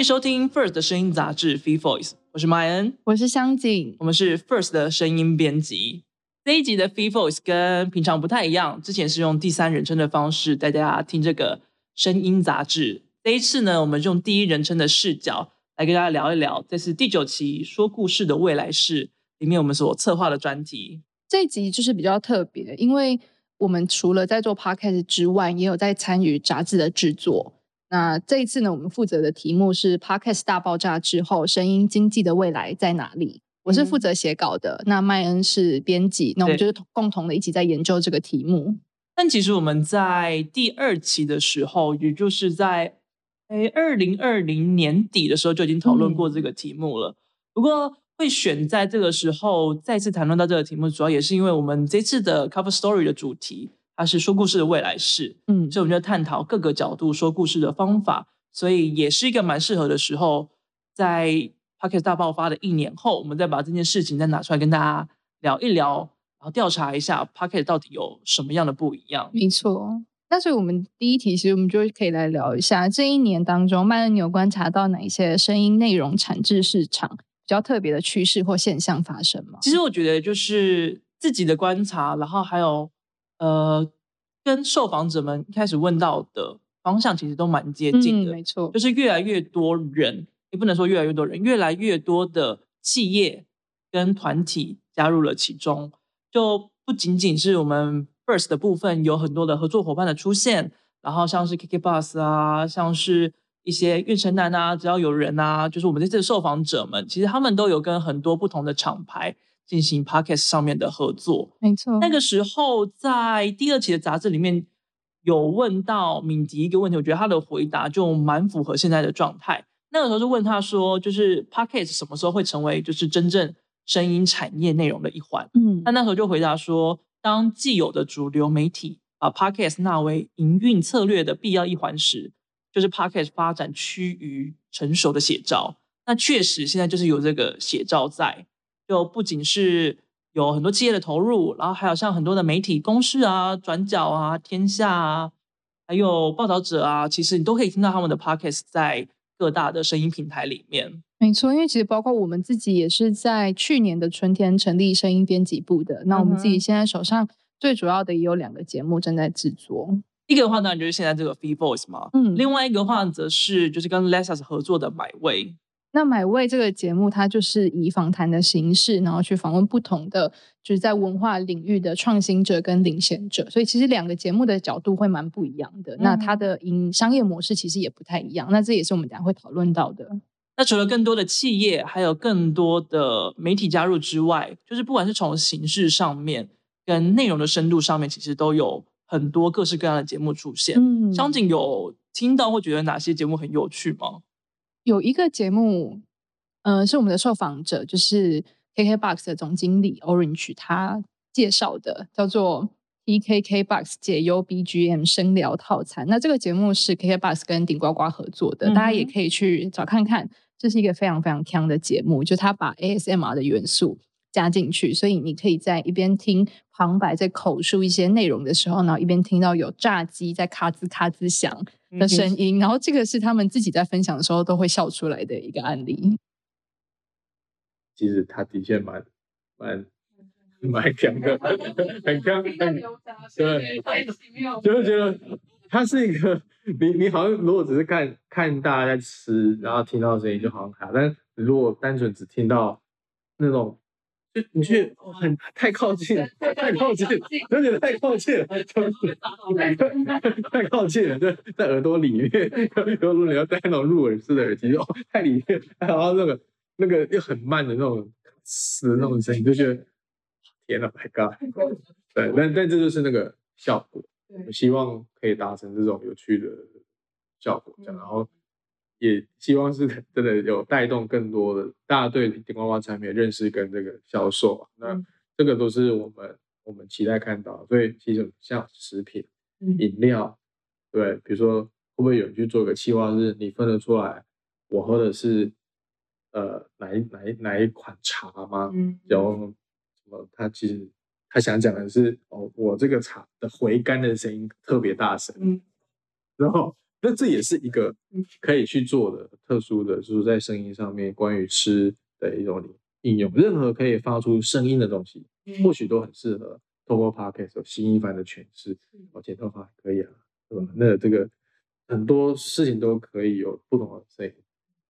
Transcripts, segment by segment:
迎收听 First 的声音杂志 Free Voice，我是麦恩，我是香景，我们是 First 的声音编辑。这一集的 Free Voice 跟平常不太一样，之前是用第三人称的方式带大家听这个声音杂志。这一次呢，我们用第一人称的视角来跟大家聊一聊，这是第九期说故事的未来式里面我们所策划的专题。这一集就是比较特别，因为我们除了在做 Podcast 之外，也有在参与杂志的制作。那这一次呢，我们负责的题目是 Podcast 大爆炸之后，声音经济的未来在哪里？我是负责写稿的，那麦恩是编辑，那我们就是共同的一起在研究这个题目。但其实我们在第二期的时候，也就是在诶二零二零年底的时候就已经讨论过这个题目了。不过会选在这个时候再次谈论到这个题目，主要也是因为我们这次的 Cover Story 的主题，它是说故事的未来式，嗯，所以我们就探讨各个角度说故事的方法，所以也是一个蛮适合的时候在。p o c k e t 大爆发的一年后，我们再把这件事情再拿出来跟大家聊一聊，然后调查一下 p o c k e t 到底有什么样的不一样。没错，那所以我们第一题其实我们就可以来聊一下这一年当中，麦恩你有观察到哪一些声音内容产制市场比较特别的趋势或现象发生吗？其实我觉得就是自己的观察，然后还有呃，跟受访者们一开始问到的方向其实都蛮接近的。没错，就是越来越多人。也不能说越来越多人，越来越多的企业跟团体加入了其中，就不仅仅是我们 First 的部分有很多的合作伙伴的出现，然后像是 KK Bus 啊，像是一些运城南啊，只要有人啊，就是我们这次的受访者们，其实他们都有跟很多不同的厂牌进行 Podcast 上面的合作。没错，那个时候在第二期的杂志里面有问到敏迪一个问题，我觉得他的回答就蛮符合现在的状态。那个时候就问他说，就是 podcast 什么时候会成为就是真正声音产业内容的一环？嗯，他那时候就回答说，当既有的主流媒体把 podcast 纳为营运策略的必要一环时，就是 podcast 发展趋于成熟的写照。那确实现在就是有这个写照在，就不仅是有很多企业的投入，然后还有像很多的媒体公司啊、转角啊、天下啊，还有报道者啊，其实你都可以听到他们的 podcast 在。各大的声音平台里面，没错，因为其实包括我们自己也是在去年的春天成立声音编辑部的。那我们自己现在手上最主要的也有两个节目正在制作，一个的话当然就是现在这个 Free Voice 嘛，嗯，另外一个话则是就是跟 Lessas 合作的买位。那买位这个节目，它就是以访谈的形式，然后去访问不同的就是在文化领域的创新者跟领先者，所以其实两个节目的角度会蛮不一样的。那它的营商业模式其实也不太一样。那这也是我们等下会讨论到的。那除了更多的企业，还有更多的媒体加入之外，就是不管是从形式上面跟内容的深度上面，其实都有很多各式各样的节目出现。嗯，香景有听到或觉得哪些节目很有趣吗？有一个节目，呃，是我们的受访者，就是 KKBOX 的总经理 Orange，他介绍的，叫做 TKKBOX 解忧 BGM 声聊套餐。那这个节目是 KKBOX 跟顶呱呱合作的，大家也可以去找看看。这是一个非常非常强的节目，就他把 ASMR 的元素加进去，所以你可以在一边听旁白在口述一些内容的时候，然后一边听到有炸鸡在咔吱咔吱响。的声音，然后这个是他们自己在分享的时候都会笑出来的一个案例。其实他的确蛮蛮蛮强的，很强，对，就是觉得他是一个，你你好像如果只是看看大家在吃，然后听到声音就好像卡，但如果单纯只听到那种。就你去很太靠近，太靠近，有点太靠近了，太靠近了，在在耳朵里面。如果你要戴那种入耳式的耳机，哦，太里面，然后那个那个又很慢的那种嘶那种声音，就觉得天哪，My God！对，但但这就是那个效果。我希望可以达成这种有趣的效果，这样，然后。也希望是 真的有带动更多的大家对顶呱呱产品的认识跟这个销售啊，那这个都是我们我们期待看到。所以其实像食品、饮料，对，比如说会不会有人去做个企划，是你分得出来我喝的是呃哪一哪一哪一款茶吗？嗯，然后什么他其实他想讲的是哦，我这个茶的回甘的声音特别大声，嗯，然后。那这也是一个可以去做的特殊的，就是在声音上面关于吃的一种应用。任何可以发出声音的东西，或许都很适合透过 podcast 有新一番的诠释。哦，剪头发可以啊，对吧？那这个很多事情都可以有不同的声音，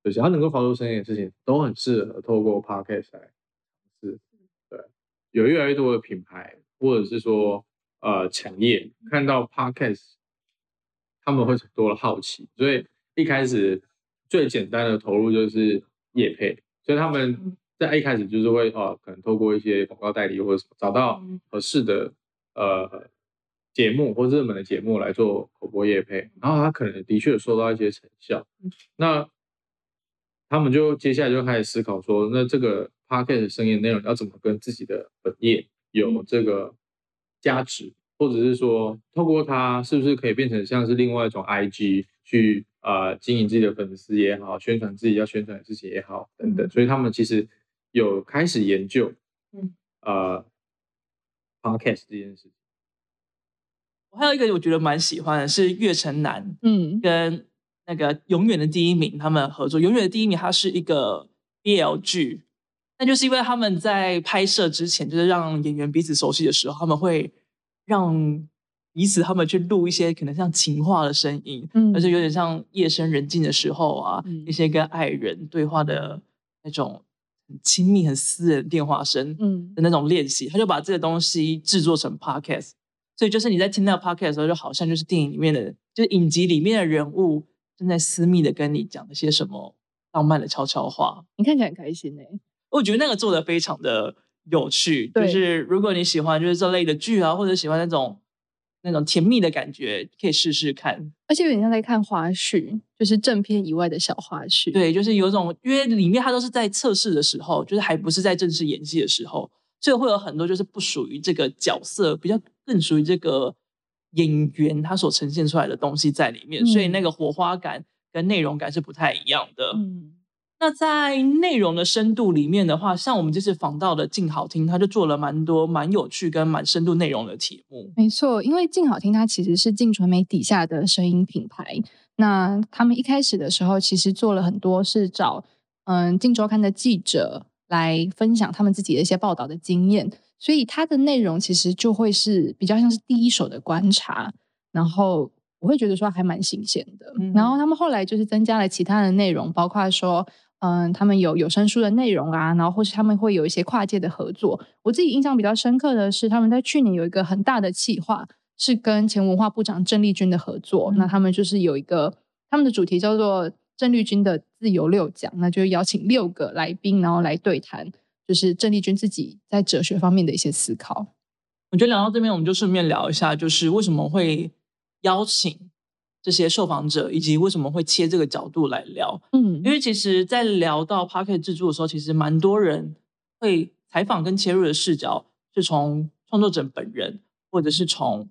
就只要能够发出声音的事情，都很适合透过 podcast 来是。对，有越来越多的品牌，或者是说呃产业看到 podcast。他们会多了好奇，所以一开始最简单的投入就是业配，所以他们在一开始就是会哦，可能透过一些广告代理或者什么找到合适的呃节目或热门的节目来做口播业配，然后他可能的确收到一些成效，那他们就接下来就开始思考说，那这个 podcast 声音内容要怎么跟自己的本业有这个价值？或者是说，透过它是不是可以变成像是另外一种 IG 去呃经营自己的粉丝也好，宣传自己要宣传的事情也好等等，所以他们其实有开始研究，嗯呃，Podcast 这件事情。我还有一个我觉得蛮喜欢的是岳城南，嗯，跟那个永远的第一名他们合作，永远的第一名它是一个 BL 剧，那就是因为他们在拍摄之前，就是让演员彼此熟悉的时候，他们会。让彼此他们去录一些可能像情话的声音，嗯，而且有点像夜深人静的时候啊，一些跟爱人对话的那种很亲密、很私人电话声，嗯的那种练习，他就把这个东西制作成 podcast，所以就是你在听到 podcast 的时候，就好像就是电影里面的，就是影集里面的人物正在私密的跟你讲了些什么浪漫的悄悄话。你看起来很开心呢，我觉得那个做的非常的。有趣，就是如果你喜欢就是这类的剧啊，或者喜欢那种那种甜蜜的感觉，可以试试看。而且有点像在看花絮，就是正片以外的小花絮。对，就是有种，因为里面它都是在测试的时候，就是还不是在正式演戏的时候，所以会有很多就是不属于这个角色，比较更属于这个演员他所呈现出来的东西在里面，所以那个火花感跟内容感是不太一样的。嗯。那在内容的深度里面的话，像我们这次访到的静好听，他就做了蛮多蛮有趣跟蛮深度内容的题目。没错，因为静好听它其实是静传媒底下的声音品牌。那他们一开始的时候，其实做了很多是找嗯静周刊的记者来分享他们自己的一些报道的经验，所以它的内容其实就会是比较像是第一手的观察，然后我会觉得说还蛮新鲜的。然后他们后来就是增加了其他的内容，包括说。嗯，他们有有声书的内容啊，然后或是他们会有一些跨界的合作。我自己印象比较深刻的是，他们在去年有一个很大的企划，是跟前文化部长郑丽君的合作。那他们就是有一个他们的主题叫做郑丽君的自由六讲，那就邀请六个来宾，然后来对谈，就是郑丽君自己在哲学方面的一些思考。我觉得聊到这边，我们就顺便聊一下，就是为什么会邀请。这些受访者以及为什么会切这个角度来聊？嗯，因为其实，在聊到 p a r k e t 制作的时候，其实蛮多人会采访跟切入的视角是从创作者本人，或者是从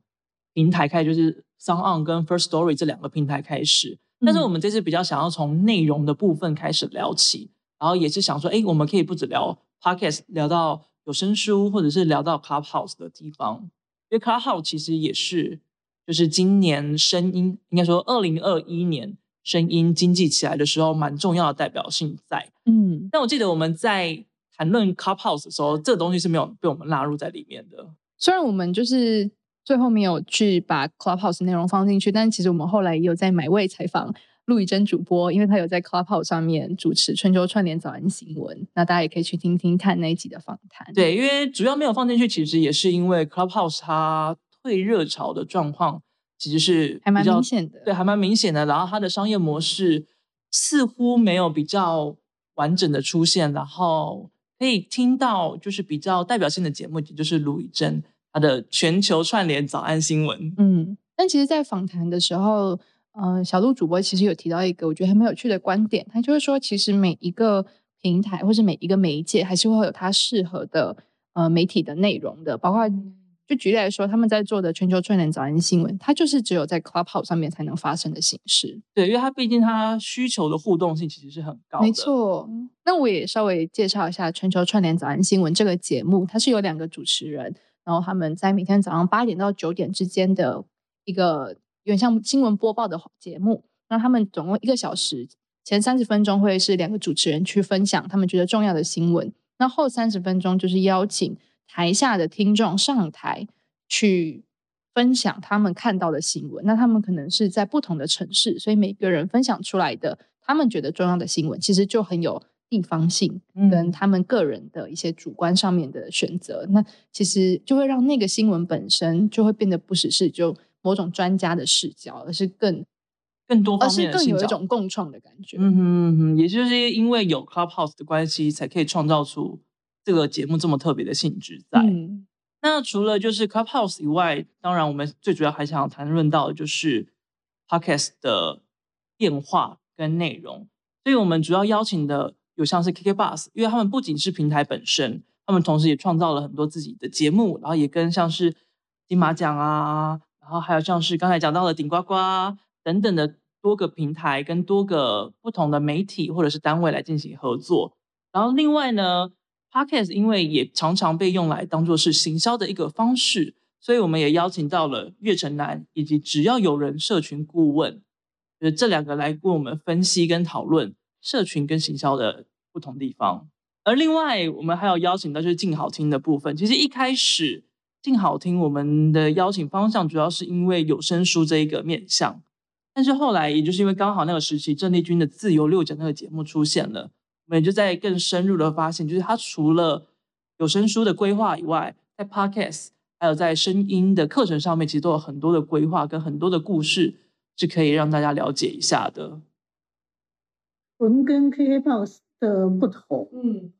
平台开始，就是 Sound On 跟 First Story 这两个平台开始。但是我们这次比较想要从内容的部分开始聊起，然后也是想说，哎，我们可以不止聊 Podcast，聊到有声书，或者是聊到 Clubhouse 的地方，因为 Clubhouse 其实也是。就是今年声音，应该说二零二一年声音经济起来的时候，蛮重要的代表性在。嗯，但我记得我们在谈论 Clubhouse 的时候，这个东西是没有被我们纳入在里面的。虽然我们就是最后没有去把 Clubhouse 内容放进去，但其实我们后来也有在买位采访陆以真主播，因为他有在 Clubhouse 上面主持春秋串联早安新闻，那大家也可以去听听看那一集的访谈。对，因为主要没有放进去，其实也是因为 Clubhouse 它。退热潮的状况其实是还蛮明显的，对，还蛮明显的。然后它的商业模式似乎没有比较完整的出现，然后可以听到就是比较代表性的节目，也就是卢以真他的全球串联早安新闻。嗯，但其实，在访谈的时候，嗯，小鹿主播其实有提到一个我觉得很有趣的观点，他就是说，其实每一个平台或是每一个媒介，还是会有它适合的呃媒体的内容的，包括。就举例来说，他们在做的全球串联早安新闻，它就是只有在 Clubhouse 上面才能发生的形式。对，因为它毕竟它需求的互动性其实是很高的。没错。那我也稍微介绍一下全球串联早安新闻这个节目，它是有两个主持人，然后他们在每天早上八点到九点之间的一个有点像新闻播报的节目。那他们总共一个小时，前三十分钟会是两个主持人去分享他们觉得重要的新闻，那后三十分钟就是邀请台下的听众上台去分享他们看到的新闻。那他们可能是在不同的城市，所以每个人分享出来的他们觉得重要的新闻，其实就很有地方性跟嗯他们个人的一些主观上面的选择。那其实就会让那个新闻本身就会变得不只是就某种专家的视角，而是更更多方而是更有一种共创的感觉。嗯哼嗯哼，也就是因为有 Clubhouse 的关系，才可以创造出这个节目这么特别的性质在。嗯那除了就是 Clubhouse 以外，当然我们最主要还想谈论到的就是 Podcast 的变化跟内容。所以我们主要邀请的有像是 KK Bus，因为他们不仅是平台本身，他们同时也创造了很多自己的节目，然后也跟像是金马奖啊，然后还有像是刚才讲到的顶呱呱等等的多个平台跟多个不同的媒体或者是单位来进行合作。然后另外呢，Podcast 因为也常常被用来当做是行销的一个方式，所以我们也邀请到了岳城南以及只要有人社群顾问，就是这两个来为我们分析跟讨论社群跟行销的不同地方。而另外，我们还有邀请到就是静好听的部分。其实一开始静好听我们的邀请方向主要是因为有声书这一个面向，但是后来也就是因为刚好那个时期郑丽君的自由六讲那个节目出现了，我们也就在更深入的发现，就是它除了有声书的规划以外，在 Podcast 还有在声音的课程上面，其实都有很多的规划跟很多的故事是可以让大家了解一下的。我们跟 KKBOX 的不同，嗯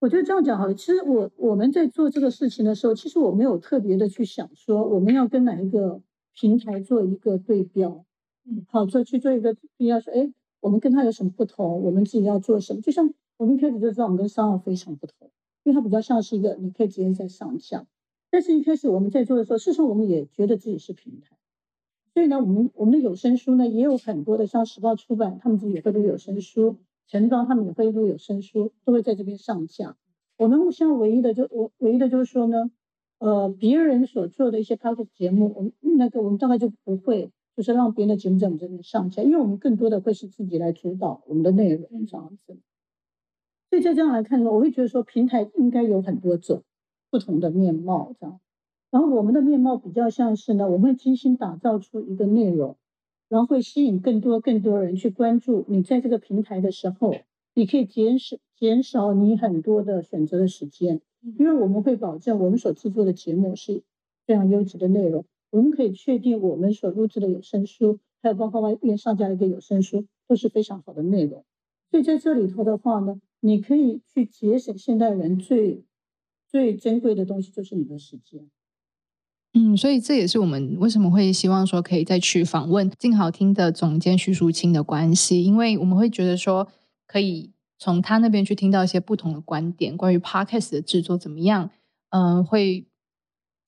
我觉得这样讲好了。其实我我们在做这个事情的时候，其实我没有特别的去想说我们要跟哪一个平台做一个对标，嗯，好做去做一个比较说，哎，我们跟他有什么不同？我们自己要做什么？就像我们一开始就知道我们跟商号非常不同，因为它比较像是一个你可以直接在上架，但是一开始我们在做的时候，事实上我们也觉得自己是平台。所以呢，我们我们的有声书呢也有很多的，像时报出版，他们自己也会录有声书，陈庄他们也会录有声书，都会在这边上架。我们现在唯一的就我唯一的就是说呢，呃，别人所做的一些 podcast 节目，我们那个我们大概就不会，就是让别人的节目在我们这边上架，因为我们更多的会是自己来主导我们的内容这样子。所以在这样来看呢，我会觉得说平台应该有很多种不同的面貌这样。然后我们的面貌比较像是呢，我们会精心打造出一个内容，然后会吸引更多更多人去关注你在这个平台的时候，你可以减少减少你很多的选择的时间，因为我们会保证我们所制作的节目是非常优质的内容，我们可以确定我们所录制的有声书，还有包括外面上架的一个有声书都是非常好的内容。所以在这里头的话呢，你可以去节省现代人最最珍贵的东西，就是你的时间。嗯，所以这也是我们为什么会希望说可以再去访问静好听的总监徐淑清的关系，因为我们会觉得说可以从他那边去听到一些不同的观点，关于 podcast 的制作怎么样，嗯、会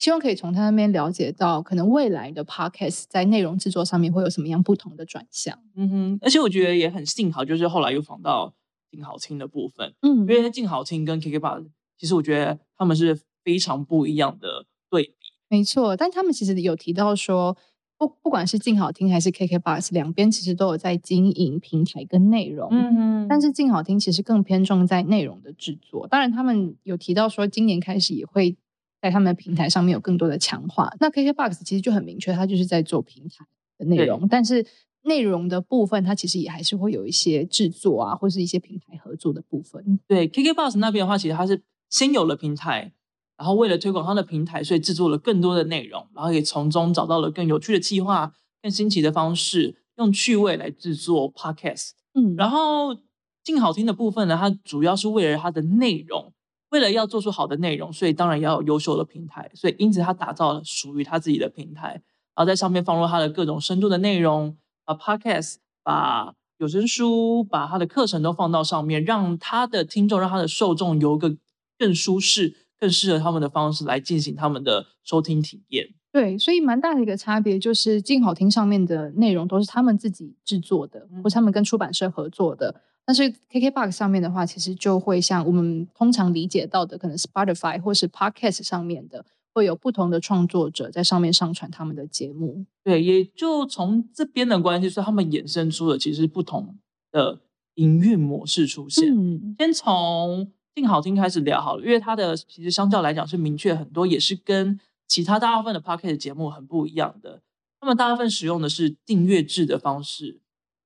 希望可以从他那边了解到可能未来的 podcast 在内容制作上面会有什么样不同的转向。嗯哼，而且我觉得也很幸好，就是后来又访到静好听的部分，嗯因为静好听跟 KK b 其实我觉得他们是非常不一样的对比。没错，但他们其实有提到说，不不管是静好听还是 KKBox，两边其实都有在经营平台跟内容。嗯但是静好听其实更偏重在内容的制作。当然，他们有提到说，今年开始也会在他们的平台上面有更多的强化。那 KKBox 其实就很明确，它就是在做平台的内容，但是内容的部分，它其实也还是会有一些制作啊，或是一些平台合作的部分。对 KKBox 那边的话，其实它是先有了平台，然后为了推广它的平台，所以制作了更多的内容，然后也从中找到了更有趣的计划、更新奇的方式，用趣味来制作 Podcast。嗯，然后静好听的部分呢，它主要是为了它的内容，为了要做出好的内容，所以当然要有优秀的平台，所以因此他打造了属于他自己的平台，然后在上面放入他的各种深度的内容，把 Podcast、把有声书、把他的课程都放到上面，让他的听众、让他的受众有一个更舒适、更适合他们的方式来进行他们的收听体验。对，所以蛮大的一个差别就是，静好听上面的内容都是他们自己制作的，嗯或是他们跟出版社合作的。但是 KKBox 上面的话，其实就会像我们通常理解到的，可能 Spotify 或是 Podcast 上面的，会有不同的创作者在上面上传他们的节目。对，也就从这边的关系，所以他们衍生出了其实不同的营运模式出现。嗯，先从静好听开始聊好了，因为它的其实相较来讲是明确很多，也是跟其他大部分的 Podcast 节目很不一样的。他们大部分使用的是订阅制的方式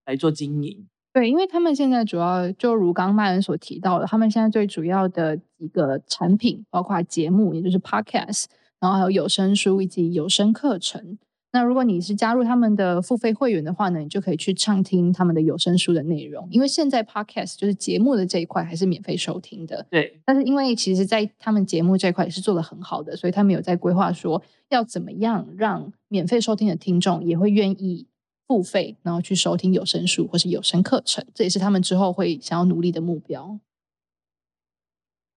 来做经营。对，因为他们现在主要就如刚麦恩所提到的，他们现在最主要的一个产品，包括节目，也就是 podcast，然后还有有声书以及有声课程。那如果你是加入他们的付费会员的话呢，你就可以去畅听他们的有声书的内容。因为现在 podcast 就是节目的这一块还是免费收听的，对，但是因为其实，在他们节目这一块也是做的很好的，所以他们有在规划说要怎么样让免费收听的听众也会愿意付费，然后去收听有声书或是有声课程，这也是他们之后会想要努力的目标。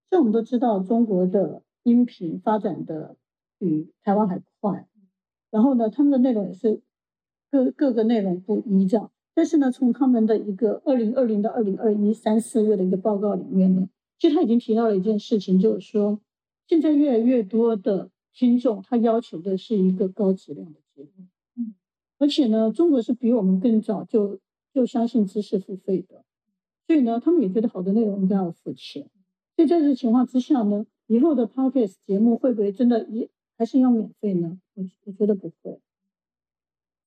这我们都知道，中国的音频发展的比台湾还快，然后呢，他们的内容也是各各个内容不一这样。但是呢，从他们的一个二零二零到二零二一三四月的一个报告里面呢，其实他已经提到了一件事情，就是说现在越来越多的听众他要求的是一个高质量的节目，而且呢，中国是比我们更早就就相信知识付费的，所以呢，他们也觉得好的内容应该要付钱。所以在这个情况之下呢，以后的 podcast 节目会不会真的也还是要免费呢？我我觉得不会。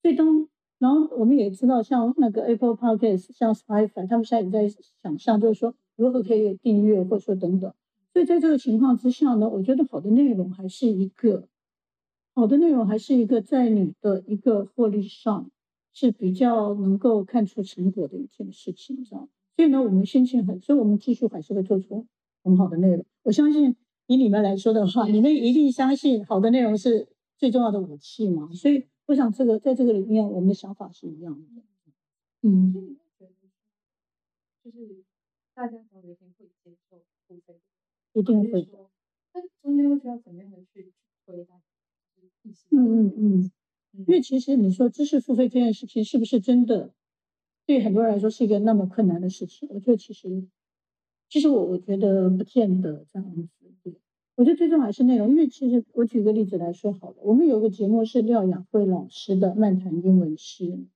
所以当然后我们也知道，像那个 Apple Podcast、像 Spotify，他们现在也在想象，就是说如何可以订阅，或者说等等。所以在这个情况之下呢，我觉得好的内容还是一个好的内容，还是一个在你的一个获利上是比较能够看出成果的一件事情，这样。所以呢，我们心情很，所以我们继续还是会做出很好的内容。我相信以你们来说的话，你们一定相信好的内容是最重要的武器嘛。所以我想这个在这个里面，我们的想法是一样的。嗯，就是大家总有一天会接受一定会的。那中间会需要怎么样的去回答？嗯嗯嗯，因为其实你说知识付费这件事情是不是真的对很多人来说是一个那么困难的事情？我觉得其实，其实我我觉得不见得这样子。对，我觉得最重要还是内容。因为其实我举个例子来说好了，我们有个节目是廖雅慧老师的漫谈英文诗，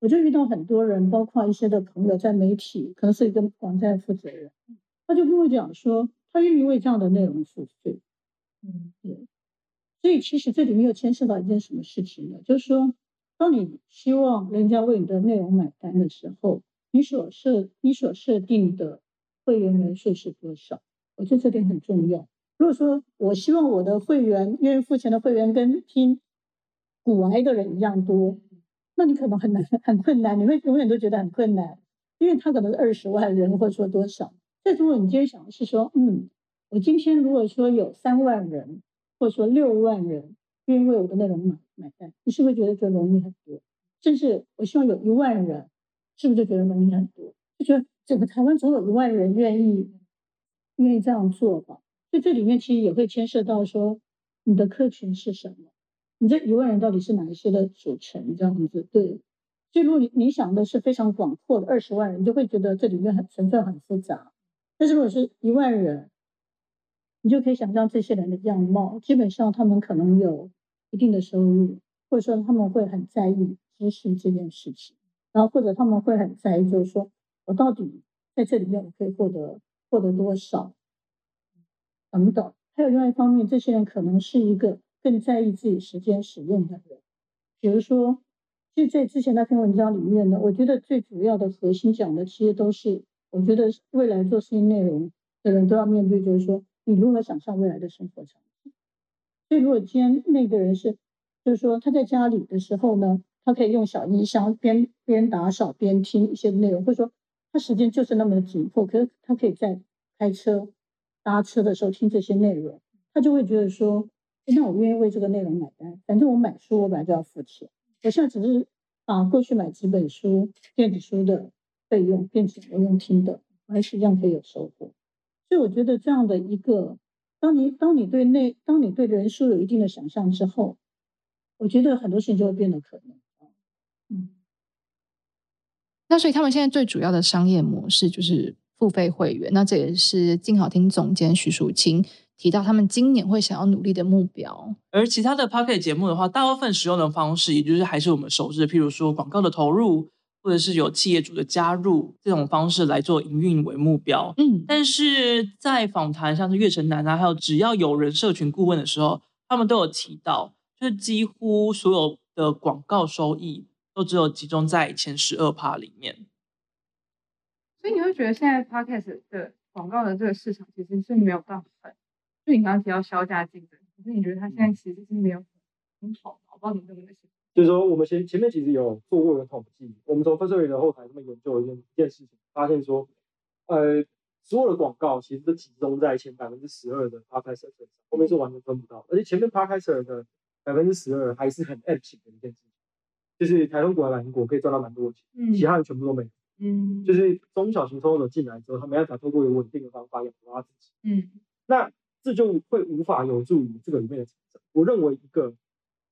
我就遇到很多人，包括一些的朋友在媒体，可能是一个网站负责人，他就跟我讲说，他愿意为这样的内容付费。嗯，对。所以其实这里面又牵涉到一件什么事情呢？就是说，当你希望人家为你的内容买单的时候，你所设你所设定的会员人数是多少？我觉得这点很重要。如果说我希望我的会员愿意付钱的会员跟听古癌的人一样多，那你可能很难很困难，你会永远都觉得很困难，因为他可能是二十万人，或者说多少。但如果你今天想的是说，嗯，我今天如果说有三万人。或者说六万人愿意为我的内容买买单，你是不是觉得就容易很多？甚至我希望有一万人，是不是就觉得容易很多？就觉得整个台湾总有一万人愿意愿意这样做吧？所以这里面其实也会牵涉到说你的客群是什么，你这一万人到底是哪一些的组成？这样子对。所以如果你你想的是非常广阔的二十万人，你就会觉得这里面很成分很复杂。但是如果是一万人，你就可以想象这些人的样貌，基本上他们可能有一定的收入，或者说他们会很在意知识这件事情，然后或者他们会很在意，就是说我到底在这里面我可以获得获得多少等等。还有另外一方面，这些人可能是一个更在意自己时间使用的人。比如说，就在之前那篇文章里面呢，我觉得最主要的核心讲的其实都是，我觉得未来做事情内容的人都要面对，就是说。你如何想象未来的生活场景？所以，如果今天那个人是，就是说他在家里的时候呢，他可以用小音箱边边打扫边听一些内容，或者说他时间就是那么的紧迫，可是他可以在开车搭车的时候听这些内容，他就会觉得说，那我愿意为这个内容买单。反正我买书我本来就要付钱，我现在只是把过去买几本书电子书的费用变成我用听的，我还是一样可以有收获。所以我觉得这样的一个，当你当你对那当你对人数有一定的想象之后，我觉得很多事情就会变得可能。嗯，那所以他们现在最主要的商业模式就是付费会员，那这也是静好听总监徐淑清提到他们今年会想要努力的目标。而其他的 p o c k e t 节目的话，大部分使用的方式，也就是还是我们熟知的，譬如说广告的投入，或者是有企业主的加入这种方式来做营运为目标。嗯，但是在访谈像是岳城南啊，还有只要有人社群顾问的时候，他们都有提到，就是几乎所有的广告收益都只有集中在前十二趴里面。所以你会觉得现在 podcast 的广告的这个市场其实是没有到很，就你刚刚提到销价竞争，可是你觉得它现在其实是没有很好，我不知道你这么想。就是说，我们前前面其实有做过一个统计，我们从 s t r 的后台这边研究一件一件事情，发现说，呃，所有的广告其实都集中在前百分之十二的 podcast 身上，后面是完全分不到，而且前面 podcast 的百分之十二还是很型的一件事情，就是台中国来英国可以赚到蛮多钱，嗯其他人全部都没有。嗯，就是中小型创作者进来之后，他没办法透过一个稳定的方法养活他自己，嗯那这就会无法有助于这个里面的成长。我认为一个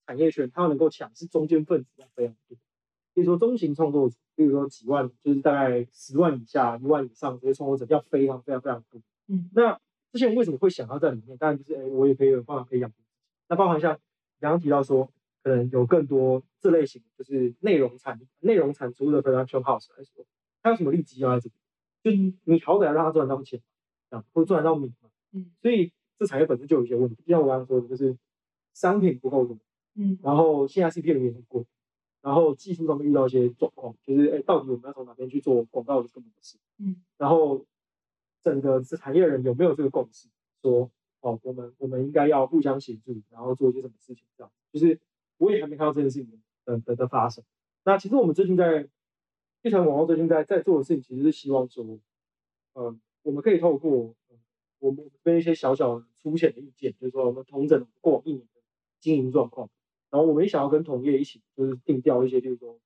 产业圈它能够抢，是中间分子要非常多。比如说中型创作者，比如说几万，就是大概十万以下、一万以上这些创作者要非常非常非常多。嗯那这些人为什么会想要在里面？当然就是，哎，我也可以有办法可以养活自己。那包含像刚刚提到说，可能有更多这类型，就是内容产内容产出的 production house 来说，它有什么利基要在这里？就你好歹要让他赚到钱，这样或赚得到米嘛。嗯所以这产业本身就有一些问题，就像我刚刚说的，就是商品不够多，嗯然后现在 CPM 也很贵，然后技术上面遇到一些状况，就是哎，到底我们要从哪边去做广告的这个模式？嗯，然后整个这产业人有没有这个共识，说哦，我们我们应该要互相协助，然后做一些什么事情？这样，就是我也还没看到这件事情的的的发生。那其实我们最近在一传广告最近在在做的事情，其实是希望说，呃，我们可以透过、呃我们这边一些小小的粗浅的意见，就是说我们同整过往一年的经营状况，然后我们也想要跟同业一起，就是定调一些，就是说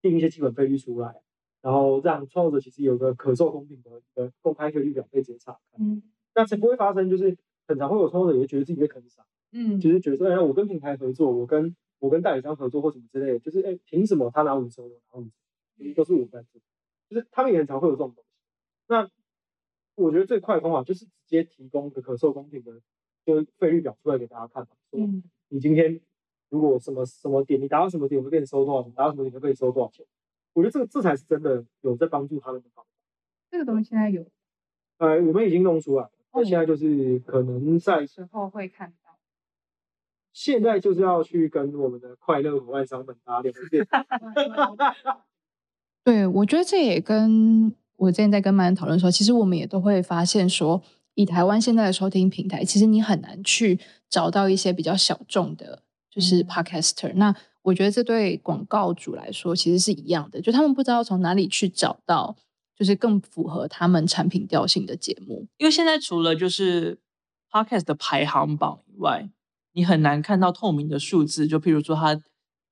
定一些基本费率出来，然后让创作者其实有个可受公平的一个公开费率表可以直接查看。嗯那才不会发生，就是很常会有创作者也觉得自己被坑杀，嗯就是觉得说，哎，我跟平台合作，我跟我跟代理商合作或什么之类的，就是哎，凭什么他拿五十，我拿五十，都是我在做，就是他们也很常会有这种东西。那我觉得最快的方法就是直接提供个可受公平的，就是费率表出来给大家看嘛，说嗯你今天如果什么什么点，你达到什么点，我就给你收多少钱；达到什么点就可以收多少钱。我觉得这个这才是真的有在帮助他们的方法。这个东西现在有呃，我们已经弄出来了，那哦现在就是可能在时候会看到。现在就是要去跟我们的快乐伙伴商们打脸面。对，我觉得这也跟我之前在跟曼恩讨论说，其实我们也都会发现说，以台湾现在的收听平台，其实你很难去找到一些比较小众的，就是嗯。podcaster、那我觉得这对广告主来说其实是一样的，就他们不知道从哪里去找到，就是更符合他们产品调性的节目。因为现在除了就是 podcast 的排行榜以外，你很难看到透明的数字，就譬如说他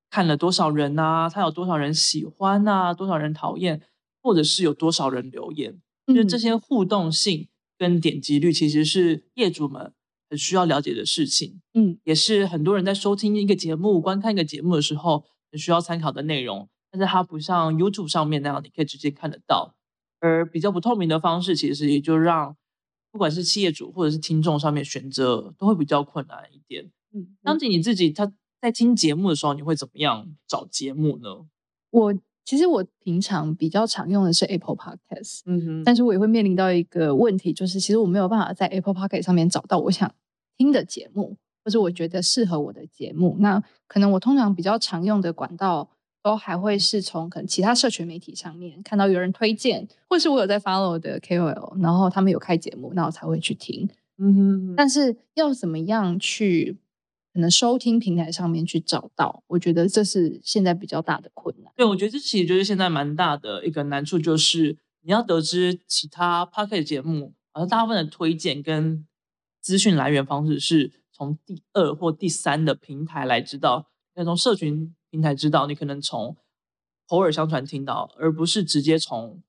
看了多少人啊，他有多少人喜欢啊，多少人讨厌，或者是有多少人留言，就是这嗯。些互动性跟点击率，其实是业主们很需要了解的事情，嗯也是很多人在收听一个节目、观看一个节目的时候很需要参考的内容。但是它不像 YouTube 上面那样，你可以直接看得到。而比较不透明的方式，其实也就让不管是企业主或者是听众上面选择都会比较困难一点。嗯，当姐你自己他在听节目的时候，你会怎么样找节目呢？我其实我平常比较常用的是 Apple Podcast。嗯哼但是我也会面临到一个问题，就是其实我没有办法在 Apple Podcast 上面找到我想听的节目，或是我觉得适合我的节目。那可能我通常比较常用的管道，都还会是从可能其他社群媒体上面看到有人推荐，或是我有在 follow 的 KOL，然后他们有开节目，那我才会去听。嗯哼但是要怎么样去可能收听平台上面去找到，我觉得这是现在比较大的困难。对，我觉得这其实就是现在蛮大的一个难处，就是你要得知其他 p o c k e t 节目，好像大部分的推荐跟资讯来源方式是从第二或第三的平台来知道，那从社群平台知道，你可能从口耳相传听到，而不是直接从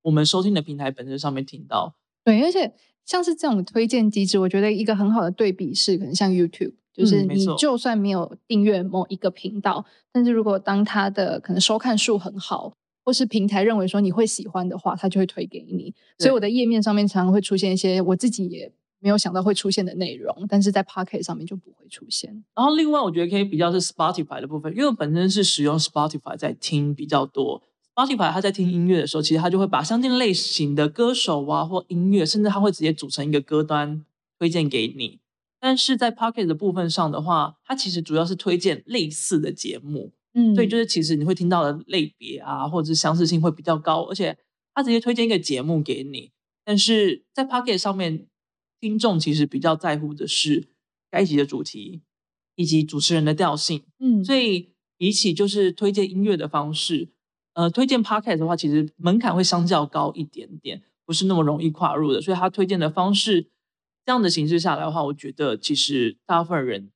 我们收听的平台本身上面听到。对，而且像是这种推荐机制，我觉得一个很好的对比是，可能像 YouTube，就是你就算没有订阅某一个频道，但是如果当它的可能收看数很好，或是平台认为说你会喜欢的话，它就会推给你。所以我的页面上面常常会出现一些我自己也没有想到会出现的内容，但是在 Pocket 上面就不会出现。然后另外我觉得可以比较是 Spotify 的部分，因为我本身是使用 Spotify 在听比较多。Spotify 它在听音乐的时候，其实它就会把相近类型的歌手啊或音乐，甚至它会直接组成一个歌单推荐给你。但是在 Pocket 的部分上的话，它其实主要是推荐类似的节目，嗯所以就是其实你会听到的类别啊，或者是相似性会比较高，而且它直接推荐一个节目给你。但是在 Pocket 上面，听众其实比较在乎的是该集的主题以及主持人的调性，嗯，所以比起就是推荐音乐的方式，呃，推荐 Podcast 的话，其实门槛会相较高一点点，不是那么容易跨入的。所以他推荐的方式，这样的形式下来的话，我觉得其实大部分人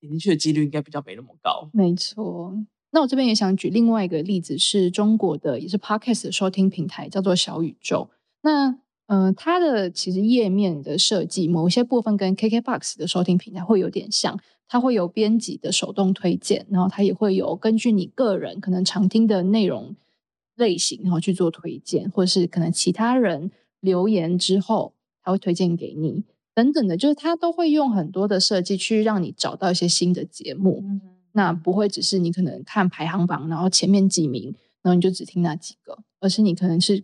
点进去的几率应该比较没那么高。没错。那我这边也想举另外一个例子，是中国的也是 Podcast 的收听平台，叫做小宇宙。那呃，它的其实页面的设计，某一些部分跟 KKBox 的收听平台会有点像，它会有编辑的手动推荐，然后它也会有根据你个人可能常听的内容类型，然后去做推荐，或者是可能其他人留言之后，它会推荐给你等等的，就是它都会用很多的设计去让你找到一些新的节目。那不会只是你可能看排行榜，然后前面几名，然后你就只听那几个，而是你可能是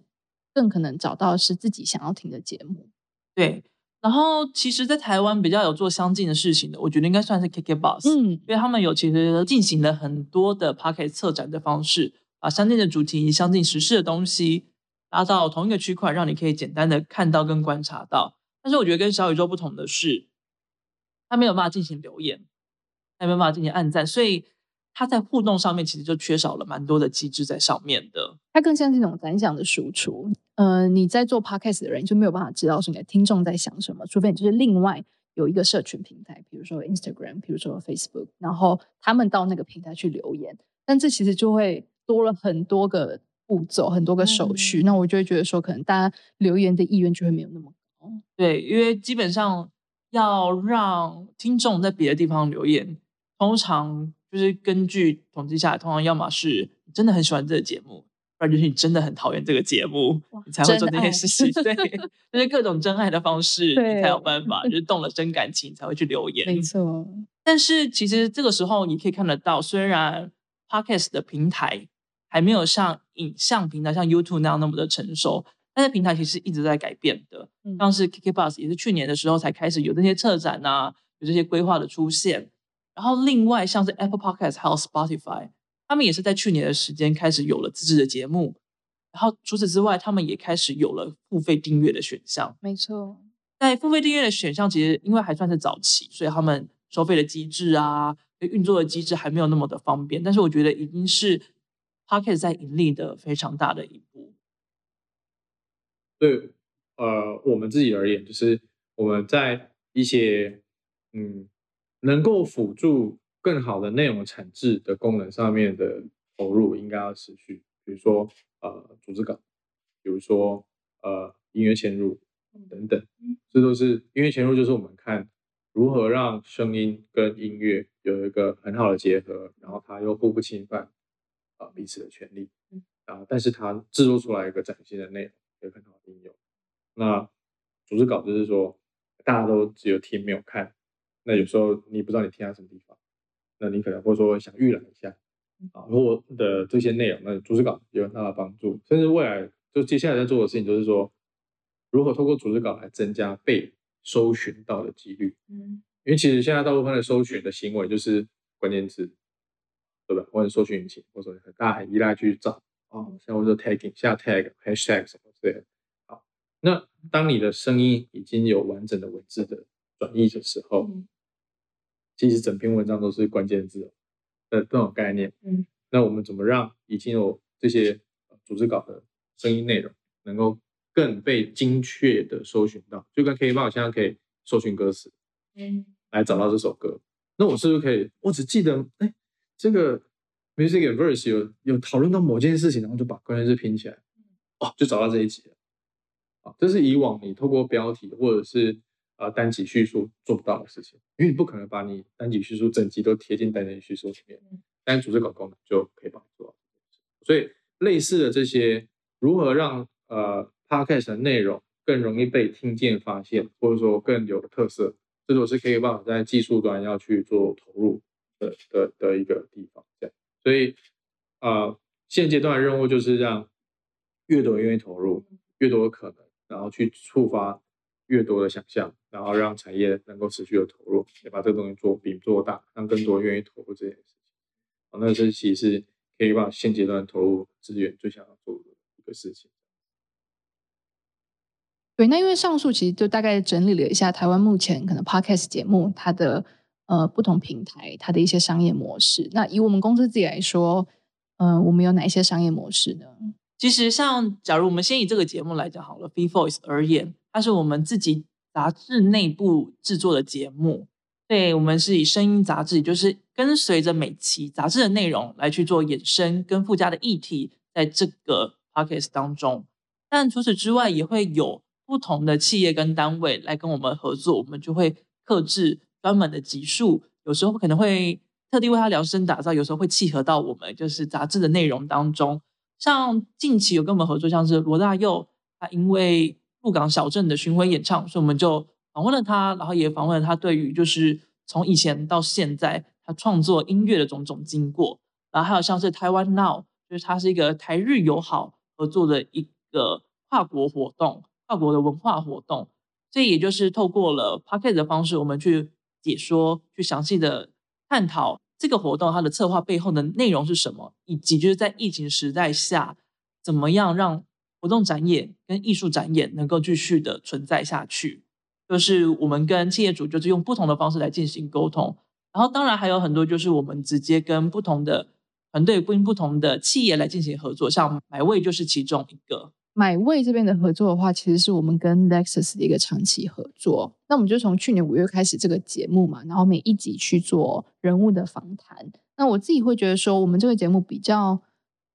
更可能找到是自己想要听的节目。对，然后其实，在台湾比较有做相近的事情的，我觉得应该算是 KKBox，嗯因为他们有其实进行了很多的 p o c k e t 策展的方式，把相近的主题、相近时事的东西拉到同一个区块，让你可以简单的看到跟观察到。但是我觉得跟小宇宙不同的是，它没有办法进行留言，它没有办法进行按赞，所以它在互动上面其实就缺少了蛮多的机制在上面的。它更像是一种单向的输出。呃，你在做 podcast 的人就没有办法知道是你的听众在想什么，除非你就是另外有一个社群平台，比如说 Instagram，比如说 Facebook，然后他们到那个平台去留言，但这其实就会多了很多个步骤，很多个手续。嗯那我就会觉得说，可能大家留言的意愿就会没有那么高。对，因为基本上要让听众在别的地方留言，通常就是根据统计下来，通常要么是你真的很喜欢这个节目，不然就是你真的很讨厌这个节目，你才会做这真爱件事情。对，就是各种真爱的方式，你才有对办法，就是动了真感情才会去留言。没错，但是其实这个时候你可以看得到，虽然 Podcast 的平台还没有像影像平台像 YouTube 那样那么的成熟，但是平台其实一直在改变的。嗯像是 KKBus 也是去年的时候才开始有这些策展啊，有这些规划的出现。然后另外像是 Apple Podcast 还有 Spotify，他们也是在去年的时间开始有了自制的节目。然后除此之外，他们也开始有了付费订阅的选项。没错，在付费订阅的选项，其实因为还算是早期，所以他们收费的机制啊、运作的机制还没有那么的方便。但是我觉得已经是 Pocket 在盈利的非常大的一步。对呃我们自己而言，就是我们在一些嗯能够辅助更好的内容产制的功能上面的投入应该要持续，比如说呃组织稿，比如说呃音乐嵌入等等，这都是音乐嵌入，就是我们看如何让声音跟音乐有一个很好的结合，然后它又互不侵犯啊、呃彼此的权利，啊，但是它制作出来一个崭新的内容，有很好的应用。那组织稿就是说，大家都只有听没有看，那有时候你不知道你听在什么地方，那你可能会说想预览一下啊，或的这些内容，那组织稿有很大的帮助，甚至未来就接下来在做的事情就是说，如何透过组织稿来增加被搜寻到的几率。嗯因为其实现在大部分的搜寻的行为就是关键词，对吧？或者搜寻引擎，或者很大家很依赖去找啊，像或者 tagging 下 tag hashtag 什么之类的。好，那当你的声音已经有完整的文字的转译的时候，嗯其实整篇文章都是关键字哦的这种概念。嗯，那我们怎么让已经有这些呃组织稿的声音内容能够更被精确的搜寻到？就跟 K 报现在可以搜寻歌词，嗯来找到这首歌。那我是不是可以？我只记得，哎，这个 music and verse 有有讨论到某件事情，然后就把关键字拼起来，哦，就找到这一集了。啊，这是以往你透过标题或者是呃单集叙述做不到的事情，因为你不可能把你单集叙述整集都贴进单集叙述里面，但是组织稿功能就可以帮你做到。所以类似的这些如何让呃 podcast 的内容更容易被听见、发现，或者说更有特色，这都是 KKBOX 在技术端要去做投入的的的一个地方。这样，所以呃，现阶段的任务就是让越多人愿意投入，越多的可能，然后去触发越多的想象，然后让产业能够持续的投入，也把这个东西做饼做大，让更多人愿意投入这件事情。那这其实可以把现阶段投入资源最想要做的一个事情。对，那因为上述其实就大概整理了一下台湾目前可能 podcast 节目它的呃不同平台它的一些商业模式。那以我们公司自己来说，嗯、我们有哪一些商业模式呢？其实像假如我们先以这个节目来讲好了，Free Voice 而言，它是我们自己杂志内部制作的节目。对，我们是以声音杂志，就是跟随着每期杂志的内容来去做衍生跟附加的议题，在这个 podcast 当中。但除此之外，也会有不同的企业跟单位来跟我们合作，我们就会克制专门的集数，有时候可能会特地为它量身打造，有时候会契合到我们就是杂志的内容当中。像近期有跟我们合作，像是罗大佑，他因为鹿港小镇的巡回演唱，所以我们就访问了他，然后也访问了他对于就是从以前到现在他创作音乐的种种经过。然后还有像是台湾 Now，就是它是一个台日友好合作的一个跨国活动，跨国的文化活动。所以也就是透过了 p o c k e t 的方式，我们去解说，去详细的探讨这个活动它的策划背后的内容是什么，以及就是在疫情时代下，怎么样让活动展演跟艺术展演能够继续的存在下去。就是我们跟企业主就是用不同的方式来进行沟通，然后当然还有很多就是我们直接跟不同的团队、跟不同的企业来进行合作，像买位就是其中一个。买位这边的合作的话，其实是我们跟 Lexus 的一个长期合作。那我们就从去年五月开始这个节目嘛，然后每一集去做人物的访谈。那我自己会觉得说，我们这个节目比较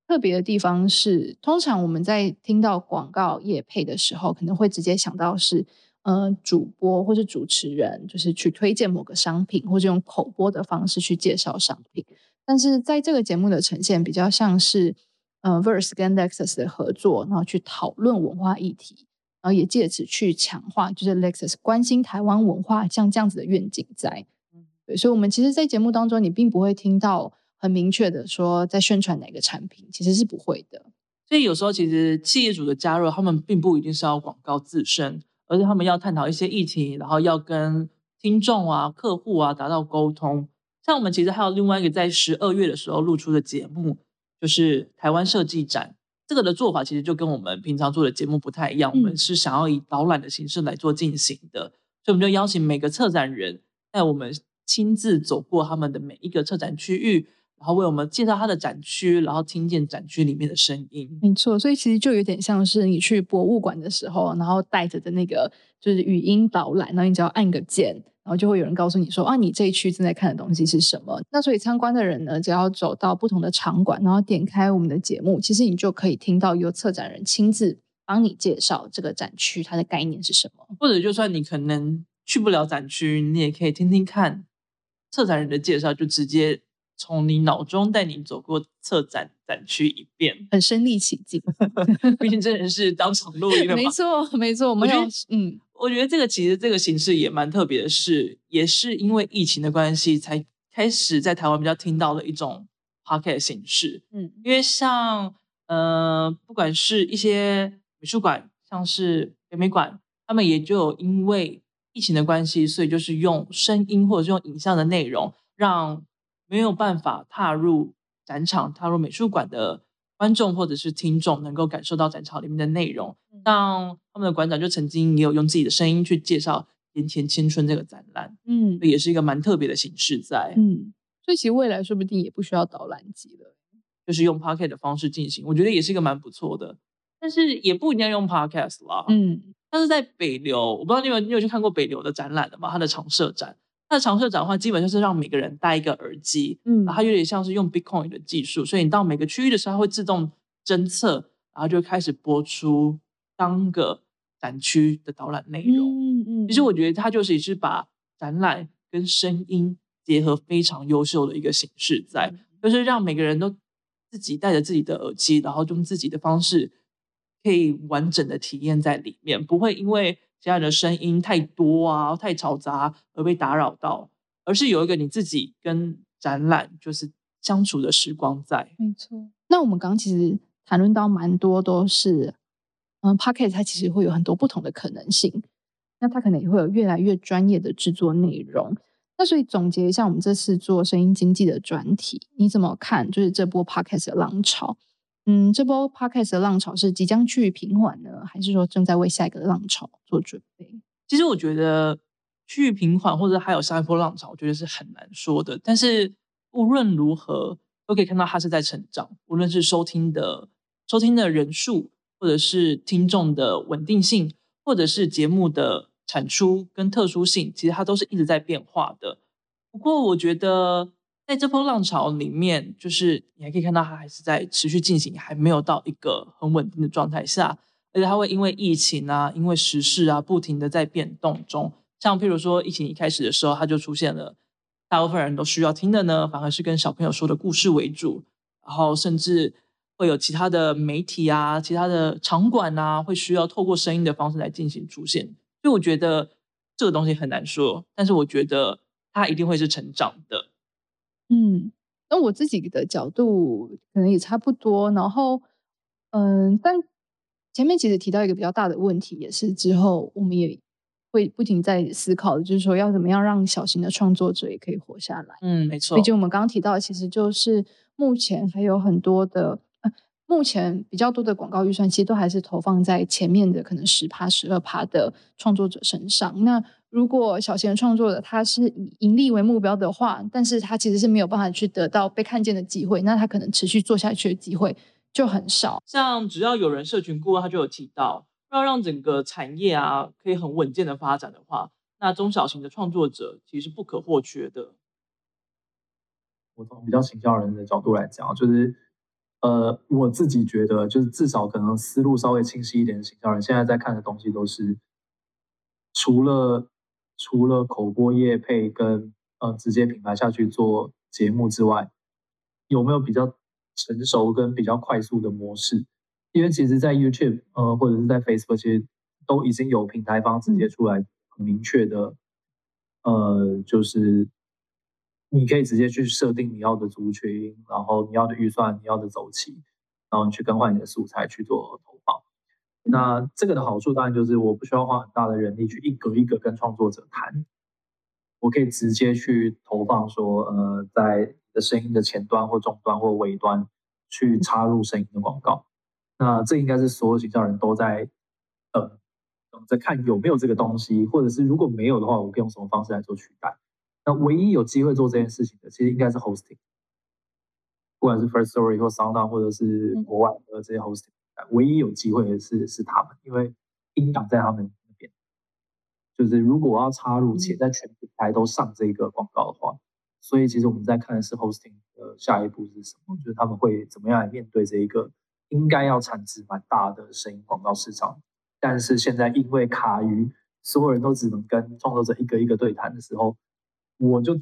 特别的地方是，通常我们在听到广告业配的时候，可能会直接想到是呃主播或是主持人，就是去推荐某个商品，或者用口播的方式去介绍商品。但是在这个节目的呈现，比较像是呃 Verse 跟 Lexus 的合作，然后去讨论文化议题，然后也借此去强化就是 Lexus 关心台湾文化像这样子的愿景在。对，所以，我们其实，在节目当中，你并不会听到很明确的说在宣传哪个产品，其实是不会的。所以有时候其实企业主的加入，他们并不一定是要广告自身，而是他们要探讨一些议题，然后要跟听众啊、客户啊达到沟通。像我们其实还有另外一个在十二月的时候录出的节目，就是台湾设计展。这个的做法其实就跟我们平常做的节目不太一样，我们是想要以导览的形式来做进行的，所以我们就邀请每个策展人带我们亲自走过他们的每一个策展区域，然后为我们介绍他的展区，然后听见展区里面的声音。没错，所以其实就有点像是你去博物馆的时候，然后带着的那个就是语音导览，然后你只要按个键，然后就会有人告诉你说啊，你这一区正在看的东西是什么。那所以参观的人呢，只要走到不同的场馆，然后点开我们的节目，其实你就可以听到由策展人亲自帮你介绍这个展区它的概念是什么。或者就算你可能去不了展区，你也可以听听看策展人的介绍，就直接从你脑中带你走过策展展区一遍。很身临其境，毕竟这人是当场录音的嘛没。错，没错。我们觉得嗯，我觉得这个其实这个形式也蛮特别的是，也是因为疫情的关系，才开始在台湾比较听到的一种 podcast 形式。嗯因为像呃，不管是一些美术馆，像是北美馆，他们也就有因为疫情的关系，所以就是用声音或者是用影像的内容，让没有办法踏入展场、踏入美术馆的观众或者是听众，能够感受到展场里面的内容。像他们的馆长就曾经也有用自己的声音去介绍《盐田青春》这个展览，嗯也是一个蛮特别的形式在。嗯，所以其实未来说不定也不需要导览机了。就是用 Pocket 的方式进行，我觉得也是一个蛮不错的。但是也不一定要用 Podcast 啦。嗯但是在北流，我不知道你有你有去看过北流的展览的吗？它的常设展，它的常设展的话，基本就是让每个人戴一个耳机，嗯然后它有点像是用 Bitcoin 的技术，所以你到每个区域的时候，它会自动侦测，然后就开始播出当个展区的导览内容。嗯嗯。其实我觉得它就是也是把展览跟声音结合非常优秀的一个形式在，就是。让每个人都自己带着自己的耳机，然后用自己的方式可以完整的体验在里面，不会因为其他人的声音太多啊、太嘈杂而被打扰到，而是有一个你自己跟展览就是相处的时光在。没错。那我们刚刚其实谈论到蛮多都是，嗯 p o c k e t 它其实会有很多不同的可能性，那它可能也会有越来越专业的制作内容。那所以总结一下，我们这次做声音经济的专题，你怎么看？就是这波 podcast 的浪潮，嗯，这波 podcast 的浪潮是即将去平缓呢，还是说正在为下一个浪潮做准备？其实我觉得去平缓，或者还有下一波浪潮，我觉得是很难说的。但是无论如何，都可以看到它是在成长，无论是收听的收听的人数，或者是听众的稳定性，或者是节目的。产出跟特殊性，其实它都是一直在变化的。不过，我觉得在这波浪潮里面，就是你还可以看到它还是在持续进行，还没有到一个很稳定的状态下。而且，它会因为疫情啊，因为时事啊，不停的在变动中。像譬如说，疫情一开始的时候，它就出现了大部分人都需要听的呢，反而是跟小朋友说的故事为主。然后，甚至会有其他的媒体啊，其他的场馆啊，会需要透过声音的方式来进行出现。所以我觉得这个东西很难说，但是我觉得它一定会是成长的。嗯，那我自己的角度可能也差不多。然后，嗯，但前面其实提到一个比较大的问题，也是之后我们也会不停在思考的，就是说要怎么样让小型的创作者也可以活下来。嗯，没错。毕竟我们刚刚提到，其实就是目前还有很多的。目前比较多的广告预算，其实都还是投放在前面的可能十趴、十二趴的创作者身上。那如果小型的创作者他是以盈利为目标的话，但是他其实是没有办法去得到被看见的机会，那他可能持续做下去的机会就很少。像只要有人社群顾问，他就有提到，要让整个产业啊可以很稳健的发展的话，那中小型的创作者其实是不可或缺的。我从比较行销人的角度来讲，就是。呃，我自己觉得，就是至少可能思路稍微清晰一点的行销人，现在在看的东西都是除了除了口播业配跟呃直接品牌下去做节目之外，有没有比较成熟跟比较快速的模式？因为其实，在 YouTube 呃或者是在 Facebook，其实都已经有平台方直接出来很明确的，呃，就是。你可以直接去设定你要的族群，然后你要的预算，你要的周期，然后你去更换你的素材去做。那这个的好处当然就是我不需要花很大的人力去一格一格跟创作者谈，我可以直接去投放说，呃，在的声音的前端或中端或尾端去插入声音的广告。那这应该是所有营销人都在呃等着看有没有这个东西，或者是如果没有的话，我可以用什么方式来做取代。那唯一有机会做这件事情的，其实应该是 hosting，不管是 First Story 或 SoundOn 或者是国外的这些 hosting，唯一有机会的是是他们，因为音档在他们那边。就是如果要插入且在全平台都上这个广告的话，所以其实我们在看的是 hosting 的下一步是什么，就是他们会怎么样来面对这一个应该要产值蛮大的声音广告市场，但是现在因为卡于所有人都只能跟创作者一个一个对谈的时候。我就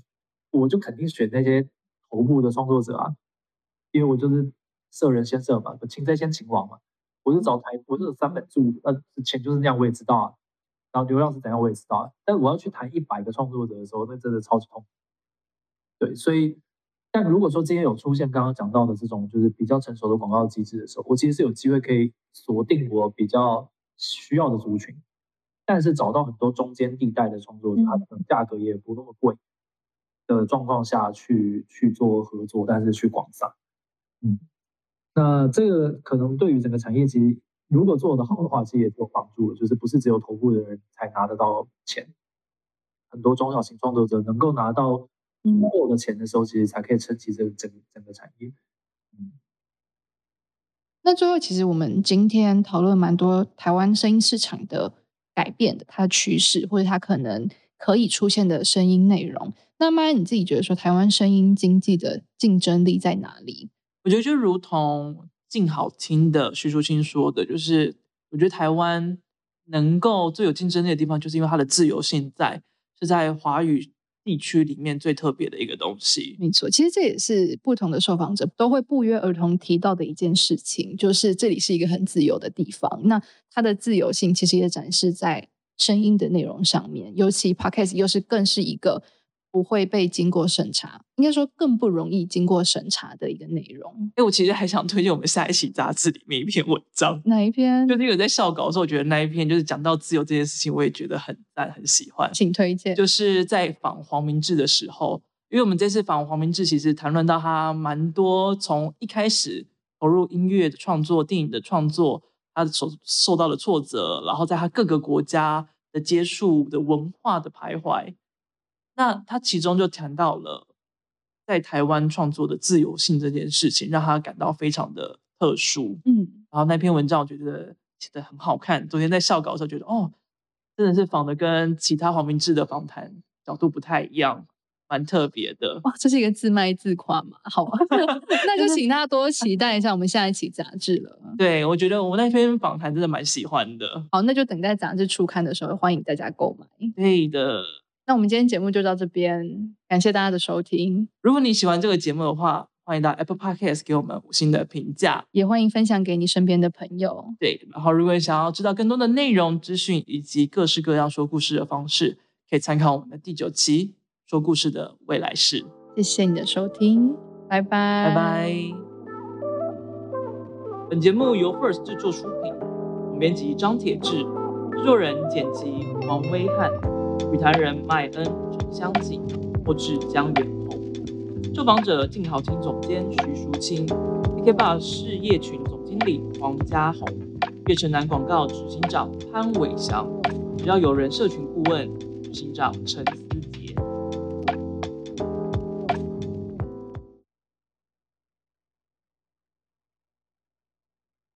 我就肯定选那些头部的创作者啊，因为我就是射人先射嘛，擒贼先擒王嘛。我就找台，我就三本著，那钱就是那样，我也知道啊。然后流量是怎样，我也知道啊。但我要去谈一百个创作者的时候，那真的超级痛。对，所以，但如果说今天有出现刚刚讲到的这种就是比较成熟的广告机制的时候，我其实是有机会可以锁定我比较需要的族群。但是找到很多中间地带的创作者，他可能价格也不那么贵的状况下去去做合作，但是去广撒，嗯，那这个可能对于整个产业，其实如果做得好的话，其实也有帮助的。就是不是只有头部的人才拿得到钱，很多中小型创作者能够拿到足够的钱的时候，其实才可以撑起这个整整个产业。嗯，那最后其实我们今天讨论蛮多台湾声音市场的。改变的它的趋势，或者它可能可以出现的声音内容。那么你自己觉得说，台湾声音经济的竞争力在哪里？我觉得就如同静好听的徐淑清说的，就是我觉得台湾能够最有竞争力的地方，就是因为它的自由性在是在华语地区里面最特别的一个东西。没错，其实这也是不同的受访者都会不约而同提到的一件事情，就是这里是一个很自由的地方。那它的自由性其实也展示在声音的内容上面，尤其 Podcast 又是更是一个不会被经过审查，应该说更不容易经过审查的一个内容。哎，我其实还想推荐我们下一期杂志里面一篇文章，哪一篇？就是有在校稿的时候，我觉得那一篇就是讲到自由这件事情，我也觉得很赞，很喜欢。请推荐。就是在访黄明志的时候，因为我们这次访黄明志，其实谈论到他蛮多，从一开始投入音乐的创作、电影的创作，他所受到的挫折，然后在他各个国家的接触的文化的徘徊。那他其中就谈到了在台湾创作的自由性这件事情，让他感到非常的特殊。嗯，然后那篇文章我觉得写的很好看。昨天在校稿的时候觉得，哦，真的是仿的跟其他黄明志的访谈角度不太一样，蛮特别的。哇，这是一个自卖自夸嘛？好啊，那就请大家多期待一下我们下一期杂志了。对，我觉得我那篇访谈真的蛮喜欢的。好，那就等待杂志初刊的时候，欢迎大家购买。对的。那我们今天节目就到这边，感谢大家的收听。如果你喜欢这个节目的话，欢迎到 Apple Podcast 给我们五星的评价，也欢迎分享给你身边的朋友。对，然后如果你想要知道更多的内容资讯以及各式各样说故事的方式，可以参考我们的第九期说故事的未来式。谢谢你的收听，拜拜，拜拜。本节目由 First 制作出品，总编辑张铁志，制作人剪辑王威汉。语坛人麦恩、陈香锦，或至江远红，受访者静好听总监徐淑清，K Bar 事业群总经理黄家宏，悦城南广告执行长潘伟翔，只要有人社群顾问执行长陈。